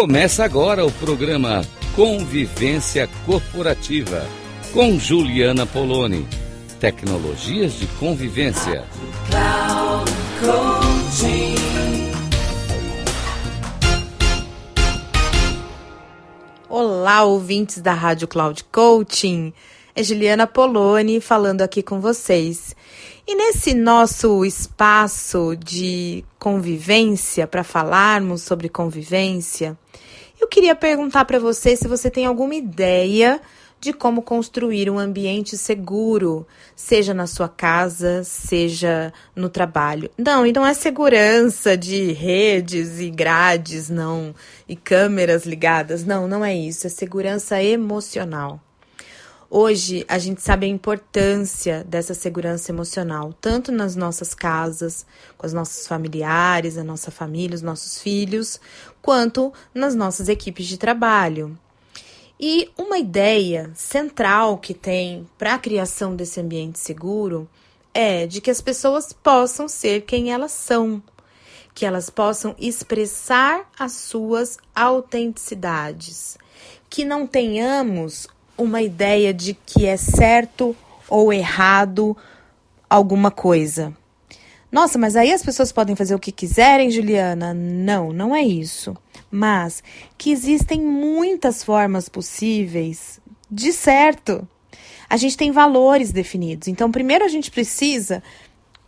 Começa agora o programa Convivência Corporativa com Juliana Poloni. Tecnologias de convivência. Olá, ouvintes da Rádio Cloud Coaching. É Juliana Poloni falando aqui com vocês. E nesse nosso espaço de convivência, para falarmos sobre convivência, eu queria perguntar para você se você tem alguma ideia de como construir um ambiente seguro, seja na sua casa, seja no trabalho. Não, e não é segurança de redes e grades, não, e câmeras ligadas. Não, não é isso, é segurança emocional. Hoje a gente sabe a importância dessa segurança emocional, tanto nas nossas casas, com os nossos familiares, a nossa família, os nossos filhos, quanto nas nossas equipes de trabalho. E uma ideia central que tem para a criação desse ambiente seguro é de que as pessoas possam ser quem elas são, que elas possam expressar as suas autenticidades, que não tenhamos uma ideia de que é certo ou errado alguma coisa. Nossa, mas aí as pessoas podem fazer o que quiserem, Juliana? Não, não é isso. Mas que existem muitas formas possíveis de certo. A gente tem valores definidos. Então, primeiro a gente precisa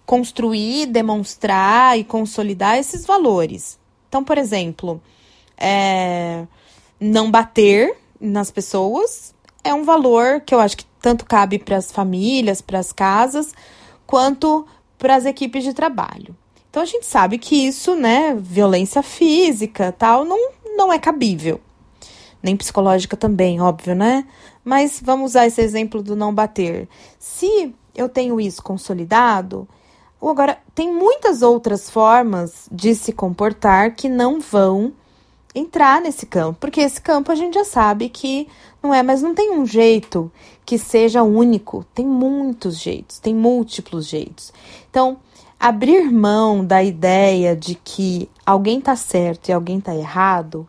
construir, demonstrar e consolidar esses valores. Então, por exemplo, é, não bater nas pessoas, é um valor que eu acho que tanto cabe para as famílias, para as casas, quanto para as equipes de trabalho. Então a gente sabe que isso, né, violência física, tal, não, não é cabível. Nem psicológica também, óbvio, né? Mas vamos usar esse exemplo do não bater. Se eu tenho isso consolidado, agora tem muitas outras formas de se comportar que não vão entrar nesse campo, porque esse campo a gente já sabe que não é, mas não tem um jeito que seja único, tem muitos jeitos, tem múltiplos jeitos. Então, abrir mão da ideia de que alguém está certo e alguém está errado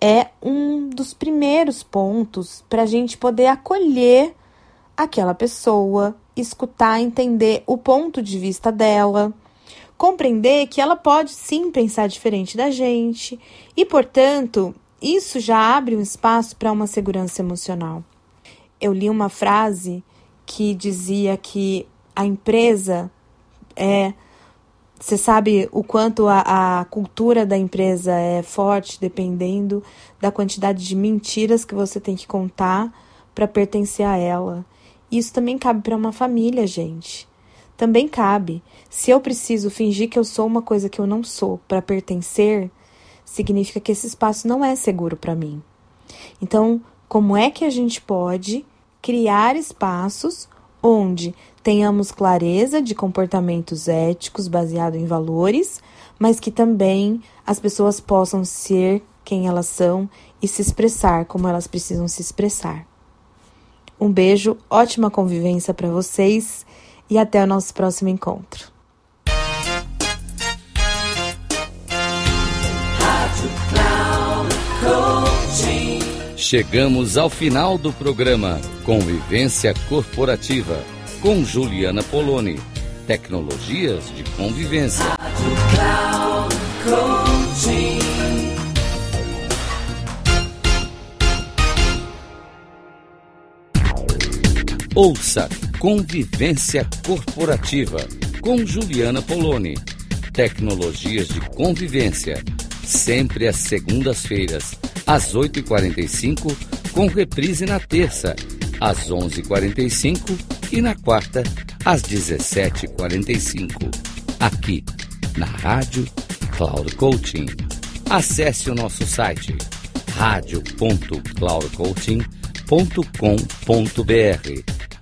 é um dos primeiros pontos para a gente poder acolher aquela pessoa, escutar, entender o ponto de vista dela compreender que ela pode sim pensar diferente da gente e, portanto, isso já abre um espaço para uma segurança emocional. Eu li uma frase que dizia que a empresa é. Você sabe o quanto a, a cultura da empresa é forte dependendo da quantidade de mentiras que você tem que contar para pertencer a ela. Isso também cabe para uma família, gente também cabe. Se eu preciso fingir que eu sou uma coisa que eu não sou para pertencer, significa que esse espaço não é seguro para mim. Então, como é que a gente pode criar espaços onde tenhamos clareza de comportamentos éticos baseado em valores, mas que também as pessoas possam ser quem elas são e se expressar como elas precisam se expressar. Um beijo, ótima convivência para vocês e até o nosso próximo encontro. Chegamos ao final do programa Convivência Corporativa com Juliana Poloni. Tecnologias de convivência. Ouça Convivência Corporativa com Juliana Poloni. Tecnologias de convivência. Sempre às segundas-feiras, às 8h45, com reprise na terça, às 11h45 e na quarta, às 17h45. Aqui, na Rádio Cloud Coaching. Acesse o nosso site radio.cloudcoaching.com.br